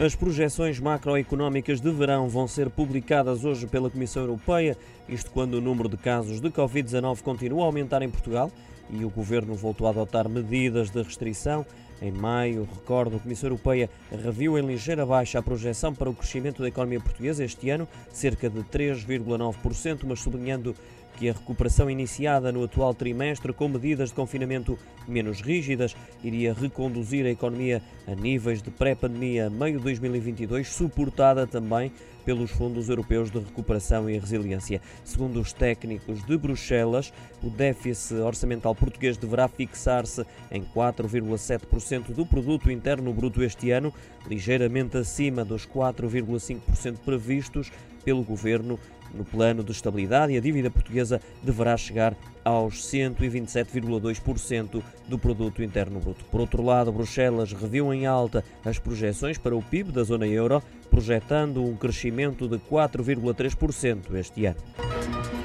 As projeções macroeconómicas de verão vão ser publicadas hoje pela Comissão Europeia, isto quando o número de casos de Covid-19 continua a aumentar em Portugal e o governo voltou a adotar medidas de restrição. Em maio, recordo, a Comissão Europeia reviu em ligeira baixa a projeção para o crescimento da economia portuguesa este ano, cerca de 3,9%, mas sublinhando que a recuperação iniciada no atual trimestre, com medidas de confinamento menos rígidas, iria reconduzir a economia a níveis de pré-pandemia meio de 2022, suportada também pelos fundos europeus de recuperação e resiliência. Segundo os técnicos de Bruxelas, o déficit orçamental português deverá fixar-se em 4,7% do produto interno bruto este ano, ligeiramente acima dos 4,5% previstos pelo governo no plano de estabilidade e a dívida portuguesa deverá chegar aos 127,2% do produto interno bruto. Por outro lado, Bruxelas reviu em alta as projeções para o PIB da zona euro, projetando um crescimento de 4,3% este ano.